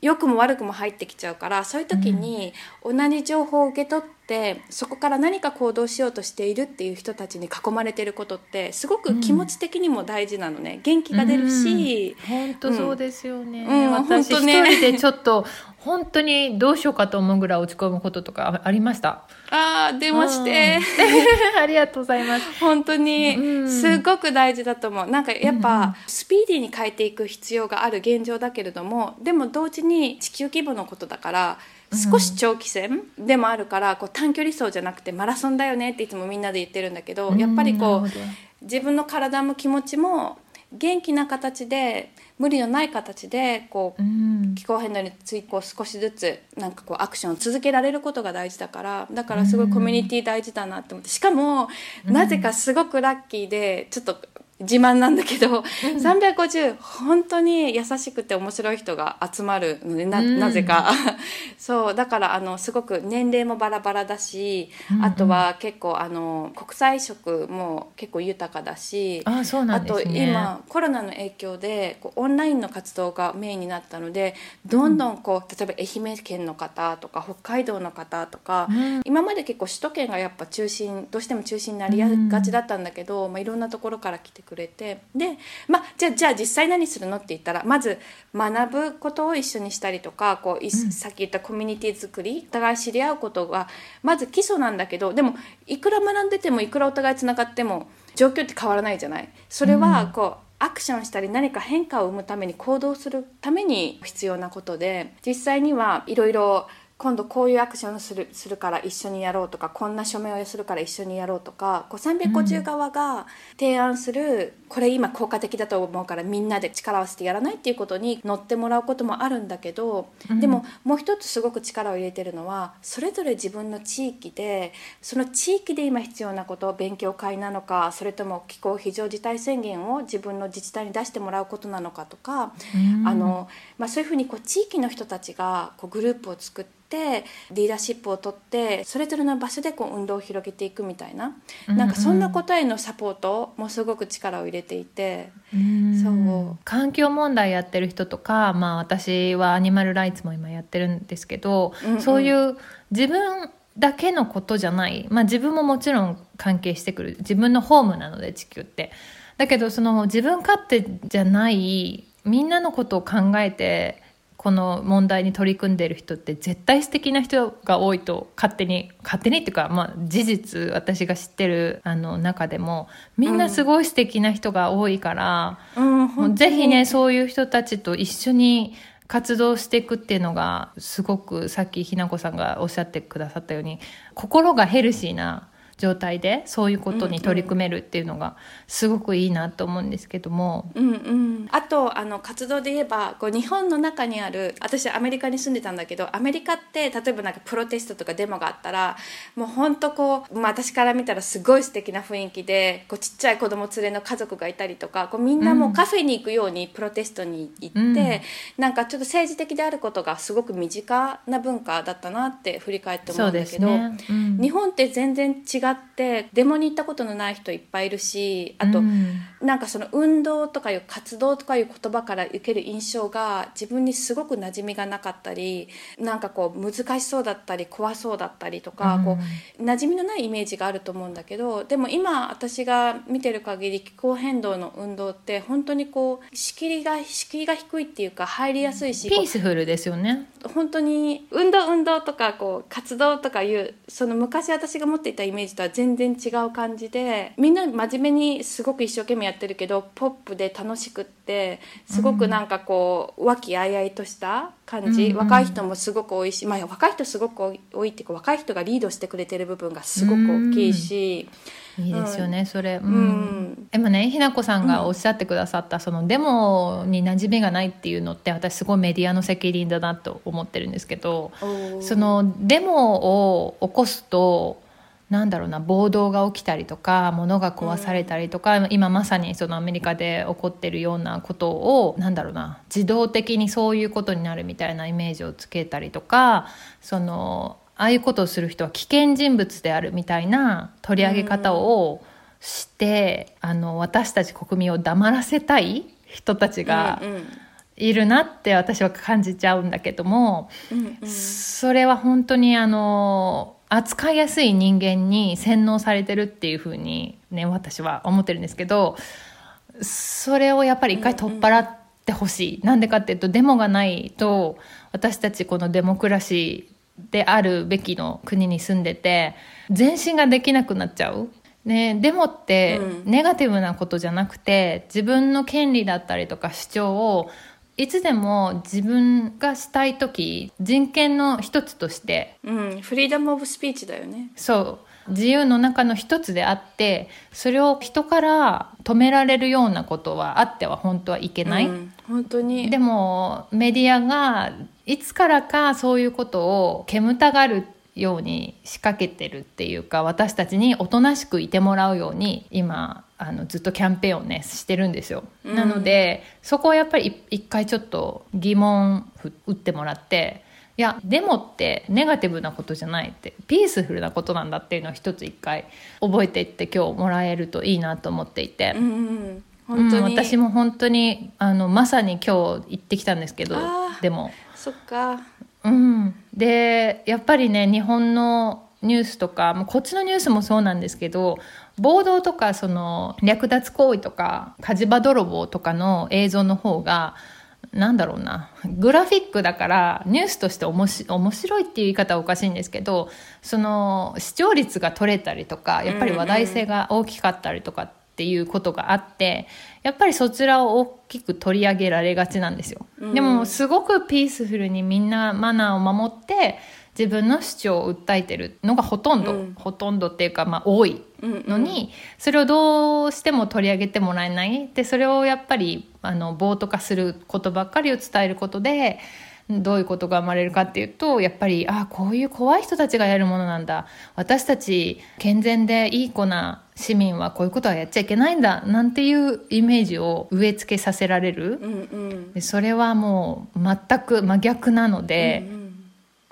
良くも悪くも入ってきちゃうからそういう時に同じ情報を受け取ってそこから何か行動しようとしているっていう人たちに囲まれてることってすごく気持ち的にも大事なのね。元気が出るし、本当そうですよね、うん。私一本当ね。人でちょっと本当にどうしようかと思うぐらい落ち込むこととかありました？ああ電話して、[laughs] ありがとうございます。本当に。うん。すごく大事だと思う。なんかやっうんうん。ぱスピーディーに変えていく必要がある現状だけれどもでも同時に地球規模のことだから少し長期戦でもあるからこう短距離走じゃなくてマラソンだよねっていつもみんなで言ってるんだけどやっぱりこう自分の体も気持ちも元気な形で無理のない形でこううん。気候変動についてこう少しずつなんかこうアクションを続けられることが大事だからだからすごいコミュニティ大事だなって思って。しかもなぜかすごくラッキーでちょっと自慢なんだけど、350本当に優しくて面白い人が集まるのでなうん。なぜか。[laughs] そうだからあのすごく年齢もバラバラだし、うんうん。あとは結構あの国際色も結構豊かだしあそうなあとんですね。今コロナの影響でこうオンラインの活動がメインになったのでどんどんこう例えば愛媛県の方とか北海道の方とか、うん。今まで結構首都圏がやっぱ中心どうしても中心になりがちだったんだけど、まあ、いろんなところから来てくれてで、まあ、じゃあじゃあ実際何するのって言ったらまず学ぶことを一緒にしたりとかこういうんさっき言ったコミュニティ作りお互い知り合うことがまず基礎なんだけどでもいくら学んでてもいくらお互いつながっても状況って変わらないじゃない。それはこう、アクションしたり何か変化を生むために行動するために必要なことで実際にはいろいろ今度こういうアクションするするから一緒にやろうとかこんな署名をするから一緒にやろうとかこう350側が提案する、これ今効果的だと思うからみんなで力を合わせてやらないっていうことに乗ってもらうこともあるんだけど、うん。でももう一つすごく力を入れてるのはそれぞれ自分の地域でその地域で今必要なこと勉強会なのかそれとも気候非常事態宣言を自分の自治体に出してもらうことなのかとか、うん。あのまあ、そういうふうにこう地域の人たちがこうグループを作ってリーダーシップを取ってそれぞれの場所でこう運動を広げていくみたいな、うん。なんかそんなことへのサポートもすごく力を入れていて。うん。そう。環境問題やってる人とか、まあ、私はアニマルライツも今やってるんですけど、うんうん。そういう自分だけのことじゃない、まあ、自分ももちろん関係してくる。自分のホームなので地球って。だけどその自分勝手じゃないみんなのことを考えてこの問題に取り組んでいる人って絶対素敵な人が多いと勝手に勝手にっていうか、まあ、事実私が知ってるあの中でもみんなすごい素敵な人が多いから。うんぜひねそういう人たちと一緒に活動していくっていうのがすごくさっきひなこさんがおっしゃってくださったように心がヘルシーな状態でそういうことに取り組めるっていうのがすごくいいなと思うんですけども。うんうん、あとあの活動で言えばこう日本の中にある私アメリカに住んでたんだけどアメリカって例えばなんかプロテストとかデモがあったらもう本当こう、まあ、私から見たらすごい素敵な雰囲気でこうちっちゃい子供連れの家族がいたりとかこうみんなもうカフェに行くようにプロテストに行って、うんなんかちょっと政治的であることがすごく身近な文化だったなって振り返って思そううんでだけど。すね。うん日本って全然違ってデモに行ったことのない人いっぱいいるしあと、うん。なんかその運動とかいう活動とかいう言葉から受ける印象が自分にすごく馴染みがなかったりなんかこう難しそうだったり怖そうだったりとか、うん。こう馴染みのないイメージがあると思うんだけどでも今私が見てる限り気候変動の運動って本当にこう敷居が敷居が低いっていうか入りやすいしピースフルですよね。本当に運動運動とかこう活動とかいうその昔私が持っていたイメージとは全然違う感じでみんな真面目にすごく一生懸命やってるけどポップで楽しくってすごくなんかこう和気あいあいとした感じ、うんうん若い人もすごく多いし、まあ、若い人すごく多いっていうか若い人がリードしてくれてる部分がすごく大きいし。いいですよね、それ、ううん。んでもねひなこさんがおっしゃってくださった、そのデモに馴染みがないっていうのって私すごいメディアの責任だなと思ってるんですけどそのデモを起こすとなんだろうな暴動が起きたりとか物が壊されたりとか、今まさにそのアメリカで起こってるようなことをなんだろうな自動的にそういうことになるみたいなイメージをつけたりとかそのああいうことをする人は危険人物であるみたいな取り上げ方をして、あの私たち国民を黙らせたい人たちがいるなって私は感じちゃうんだけども。それは本当にあの扱いやすい人間に洗脳されてるっていうふうにね私は思ってるんですけどそれをやっぱり一回取っ払ってほしい、なんでかっていうとデモがないと私たちこのデモクラシーであるべきの国に住んでて前進ができなくなっちゃう。ね、デモってうんネガティブなことじゃなくて自分の権利だったりとか主張をいつでも自分がしたい時人権の一つとしてうん、フリーダム・オブ・スピーチだよね。そう自由の中の一つであってそれを人から止められるようなことはあっては本当はいけない、うん、本当にでもメディアがいつからかそういうことを煙たがるように仕掛けてるっていうか私たちにおとなしくいてもらうように今あのずっとキャンペーンをねしてるんですよ、うん。なのでそこはやっぱりい一回ちょっと疑問ふ打ってもらっていやデモってネガティブなことじゃないってピースフルなことなんだっていうのを一つ一回覚えていって今日もらえるといいなと思っていて、うんうん、本当に、うん、私も本当にあのまさに今日行ってきたんですけどでも、そっか。うん、でやっぱりね日本のニュースとかこっちのニュースもそうなんですけど暴動とかその略奪行為とか火事場泥棒とかの映像の方がなんだろうなグラフィックだからニュースとしておもし面白いっていう言い方はおかしいんですけどその視聴率が取れたりとかやっぱり話題性が大きかったりとかっていうことがあってやっぱりそちらを大きく取り上げられがちなんですよ。うんでもすごくピースフルにみんなマナーを守って自分の主張を訴えてるのがほとんど、うん。ほとんどっていうかまあ多いうんうんのに、それをどうしても取り上げてもらえない。でそれをやっぱりあの暴徒化することばっかりを伝えることでどういうことが生まれるかっていうとやっぱりあこういう怖い人たちがやるものなんだ。私たち健全でいい子な市民はこういうことはやっちゃいけないんだ。なんていうイメージを植え付けさせられる。うんうん。でそれはもう全く真逆なので。うん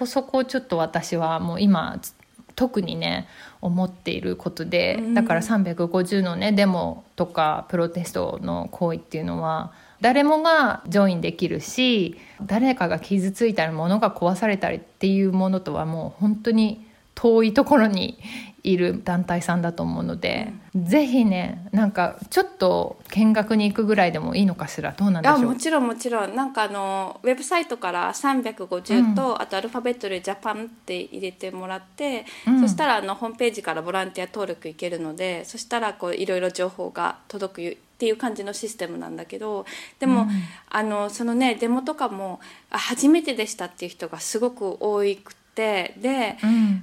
そこをちょっと私はもう今つ特にね思っていることで、うん。だから350のねデモとかプロテストの行為っていうのは誰もがジョインできるし誰かが傷ついたり物が壊されたりっていうものとはもう本当に遠いところにいる団体さんだと思うので、ぜひねなんかちょっと見学に行くぐらいでもいいのかしら。どうなんでしょう？あもちろんもちろん。なんかあのウェブサイトから350と、あとアルファベットで「ジャパン」って入れてもらって、うん。そしたらあのホームページからボランティア登録いけるのでそしたらこういろいろ情報が届くっていう感じのシステムなんだけどでも、あのそのねデモとかもあ初めてでしたっていう人がすごく多くてで、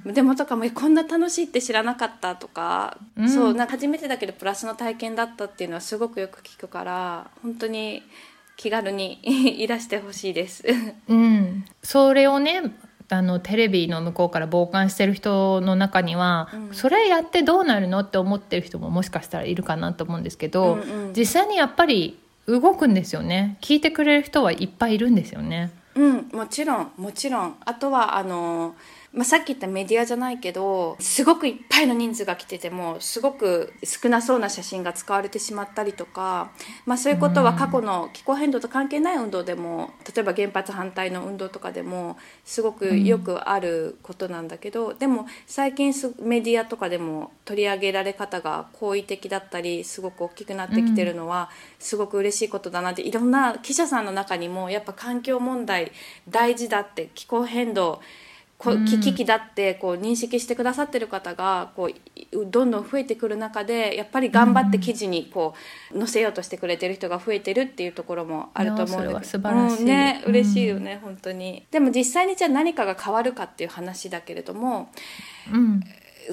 うん。デモとかもえこんな楽しいって知らなかったとか、うん。そうなんか初めてだけどプラスの体験だったっていうのはすごくよく聞くから本当に気軽に [laughs] いらしてほしいです。うん、それをねあのテレビの向こうから傍観してる人の中には、うん。それやってどうなるのって思ってる人ももしかしたらいるかなと思うんですけど、うんうん。実際にやっぱり動くんですよね。聞いてくれる人はいっぱいいるんですよね。うん、もちろんもちろん。あとはあのまあ、さっき言ったメディアじゃないけどすごくいっぱいの人数が来ててもすごく少なそうな写真が使われてしまったりとか、まあ、そういうことは過去の気候変動と関係ない運動でも例えば原発反対の運動とかでもすごくよくあることなんだけど、でも最近メディアとかでも取り上げられ方が好意的だったりすごく大きくなってきてるのはすごく嬉しいことだなっていろんな記者さんの中にもやっぱ環境問題大事だって気候変動こ危機だってこう認識してくださってる方がこうどんどん増えてくる中でやっぱり頑張って記事にこう載せようとしてくれてる人が増えてるっていうところもあると思うんだけど、うん、ね嬉しいよね、うん、本当に。でも実際にじゃあ何かが変わるかっていう話だけれども、うん、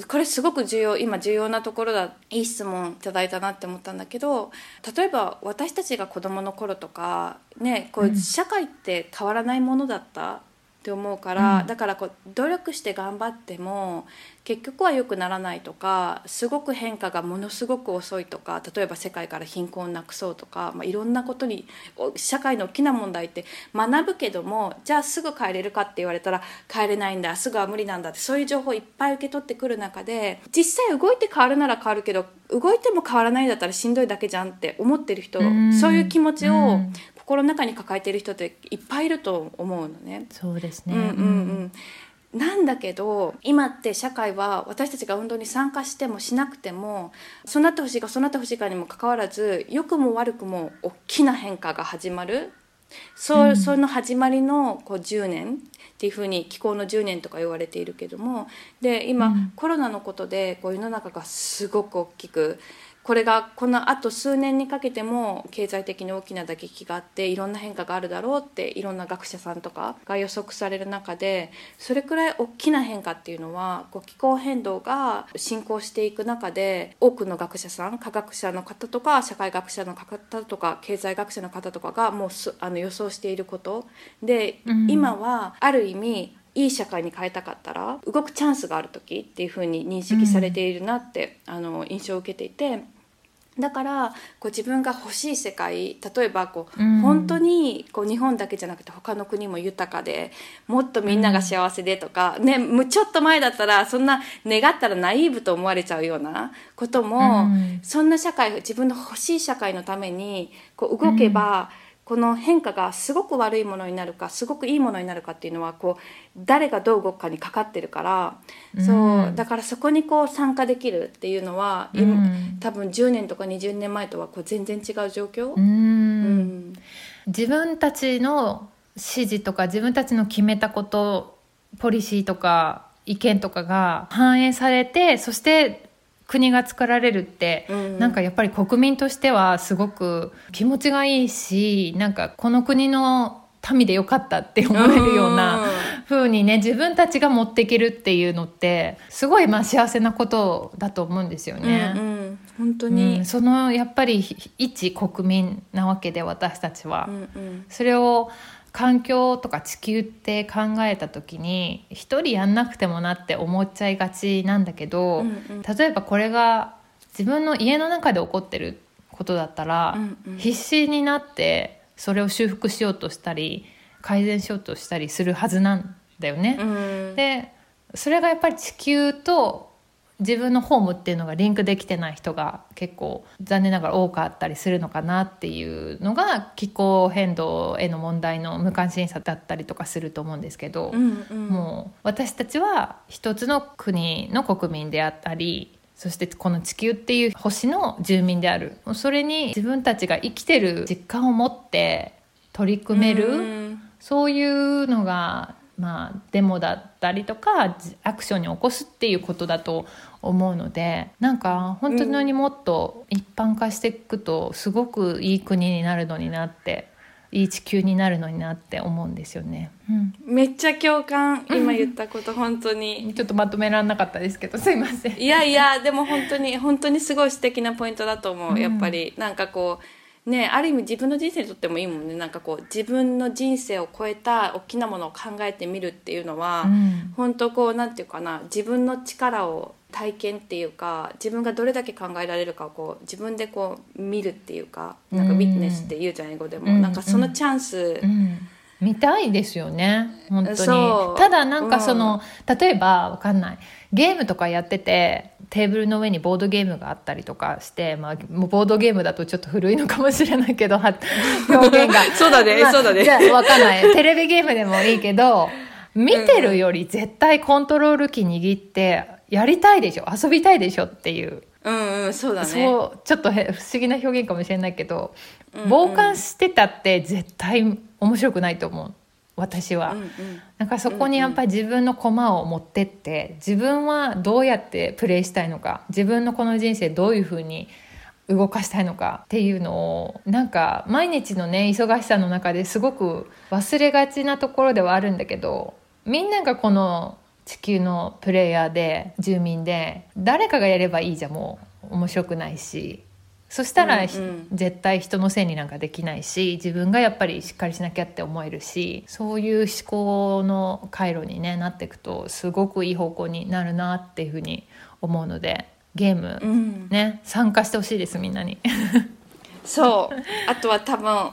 これすごく重要今重要なところだいい質問いただいたなって思ったんだけど例えば私たちが子どもの頃とかねこう社会って変わらないものだったって思うから、うん、だからこう努力して頑張っても結局は良くならないとかすごく変化がものすごく遅いとか例えば世界から貧困をなくそうとか、まあ、いろんなことに社会の大きな問題って学ぶけどもじゃあすぐ帰れるかって言われたら帰れないんだすぐは無理なんだってそういう情報をいっぱい受け取ってくる中で実際動いて変わるなら変わるけど動いても変わらないんだったらしんどいだけじゃんって思ってる人そういう気持ちを心の中に抱えている人っていっぱいいると思うのね。そうですね、うんうんうん。なんだけど今って社会は私たちが運動に参加してもしなくてもそうなってほしいかそうなってほしいかにもかかわらず良くも悪くも大きな変化が始まる。そう、うん、その始まりのこう10年。っていうふうに気候の10年とか言われているけども。で今、うん、コロナのことでこう世の中がすごく大きくこれがこのあと数年にかけても経済的に大きな打撃があっていろんな変化があるだろうっていろんな学者さんとかが予測される中でそれくらい大きな変化っていうのはこう気候変動が進行していく中で多くの学者さん科学者の方とか社会学者の方とか経済学者の方とかがもうあの予想していること。で、うん、今はある意味いい社会に変えたかったら動くチャンスがある時っていうふうに認識されているなって、うん、あの印象を受けていてだからこう自分が欲しい世界例えばこう、うん、本当にこう日本だけじゃなくて他の国も豊かでもっとみんなが幸せでとか、うん、ね、ちょっと前だったらそんな願ったらナイーブと思われちゃうようなことも、うん、そんな社会自分の欲しい社会のためにこう動けば、うんこの変化がすごく悪いものになるかすごくいいものになるかっていうのはこう誰がどう動くかにかかってるから、うん、そうだからそこにこう参加できるっていうのは、うん、多分10年とか20年前とはこう全然違う状況、うん、自分たちの指示とか自分たちの決めたことポリシーとか意見とかが反映されてそして国が作られるって、うん、なんかやっぱり国民としてはすごく気持ちがいいしなんかこの国の民でよかったって思えるような風にね自分たちが持っていけるっていうのってすごいまあ幸せなことだと思うんですよね。うんうん、本当に、うん、そのやっぱり一国民なわけで私たちは、うんうん、それを環境とか地球って考えた時に一人やんなくてもなって思っちゃいがちなんだけど、うんうん、例えばこれが自分の家の中で起こってることだったら、うんうん、必死になってそれを修復しようとしたり改善しようとしたりするはずなんだよね。うん、でそれがやっぱり地球と自分のホームっていうのがリンクできてない人が結構残念ながら多かったりするのかなっていうのが気候変動への問題の無関心さだったりとかすると思うんですけど、うんうん、もう私たちは一つの国の国民であったりそしてこの地球っていう星の住民である。それに自分たちが生きてる実感を持って取り組める、うん、そういうのがまあ、デモだったりとかアクションに起こすっていうことだと思うのでなんか本当にもっと一般化していくとすごくいい国になるのになっていい地球になるのになって思うんですよね。うん、めっちゃ共感今言ったこと本当に。[laughs] ちょっとまとめられなかったですけどすいません。いやいやでも本当に本当にすごい素敵なポイントだと思う、やっぱりなんかこうね、ある意味自分の人生にとってもいいもんね。なんかこう自分の人生を超えた大きなものを考えてみるっていうのは、うん、本当こうなんていうかな自分の力を体験っていうか自分がどれだけ考えられるかをこう自分でこう見るっていうかなんかウィットネスって言うじゃん英語でも、うん、なんかそのチャンス、うん見たいですよね。本当に。ただなんかその、例えばわかんない。ゲームとかやっててテーブルの上にボードゲームがあったりとかして、まあ、ボードゲームだとちょっと古いのかもしれないけどは [laughs] 表現が。そうだねまあそうだね。じゃあわかんない。テレビゲームでもいいけど見てるより絶対コントロールキー握ってやりたいでしょ遊びたいでしょっていううんうんそうだね。そうちょっとへ不思議な表現かもしれないけど、うんうん。傍観してたって絶対面白くないと思う。私は、うんうん。なんかそこにやっぱり自分の駒を持ってって自分はどうやってプレイしたいのか自分のこの人生どういうふうに動かしたいのかっていうのをなんか毎日のね忙しさの中ですごく忘れがちなところではあるんだけどみんながこの地球のプレイヤーで住民で誰かがやればいいじゃもう面白くないし。そしたら、ひうんうん。絶対人のせいになんかできないし自分がやっぱりしっかりしなきゃって思えるしそういう思考の回路に、ね、なっていくとすごくいい方向になるなっていうふうに思うのでゲーム、うん。ね参加してほしいですみんなに。[laughs] そう。あとは多分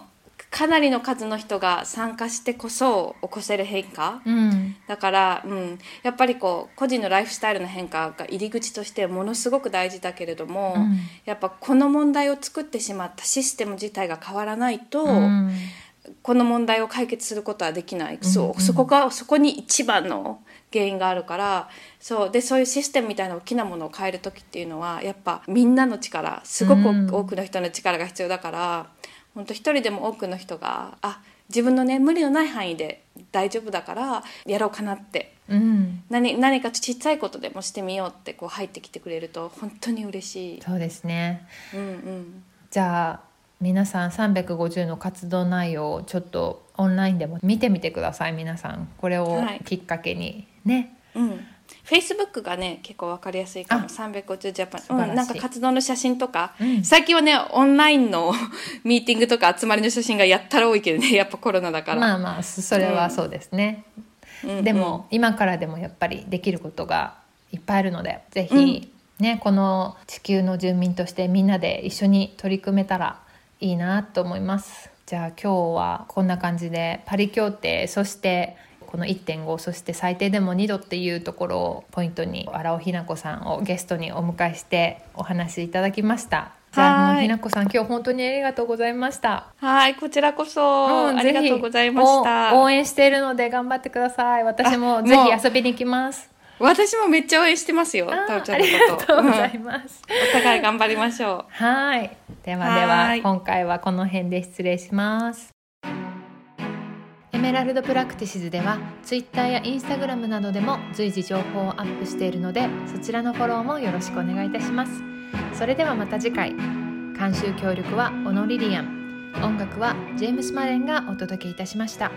かなりの数の人が参加してこそ起こせる変化？うん。だから、うん、やっぱりこう個人のライフスタイルの変化が入り口としてものすごく大事だけれども、うん。やっぱこの問題を作ってしまったシステム自体が変わらないと、うん。この問題を解決することはできない、うんそうそこがそこに一番の原因があるからそう。でそういうシステムみたいな大きなものを変える時っていうのはやっぱみんなの力すごくうん。多くの人の力が必要だから本当一人でも多くの人があ自分のね無理のない範囲で大丈夫だからやろうかなって。うん。何何かちっちゃいことでもしてみようってこう入ってきてくれると本当に嬉しい。そうですね。うんうん。じゃあ皆さん350の活動内容をちょっとオンラインでも見てみてください皆さん。これをはい。きっかけにね、うん、Facebook がね結構わかりやすいかも。あ。350ジャパン。うん、なんか活動の写真とか、うん。最近はねオンラインの [laughs] ミーティングとか集まりの写真がやったら多いけどね。やっぱコロナだから、まあまあそそれはそうですね、うん。うん。でも今からでもやっぱりできることがいっぱいあるのでぜひ、ねこの地球の住民としてみんなで一緒に取り組めたらいいなと思います。じゃあ今日はこんな感じでパリ協定そしてこの1.5そして最低でも2度っていうところをポイントに荒尾ひな子さんをゲストにお迎えしてお話しいただきました。じゃあはい。もうひな子さん今日本当にありがとうございました。はいこちらこそ、うんありがとうございました。応援しているので頑張ってください。私もぜひ遊びに行きます。私もめっちゃ応援してますよあタオちゃんのこと。がとうござうんいます、お互い頑張りましょはい。ではでははい。今回はこの辺で失礼します。 Emerald Practices では Twitter や Instagram などでも随時情報をアップしているのでそちらのフォローもよろしくお願いいたします。それではまた次回。監修協力はオノリリアン。音楽はジェームス・マレンがお届けいたしました。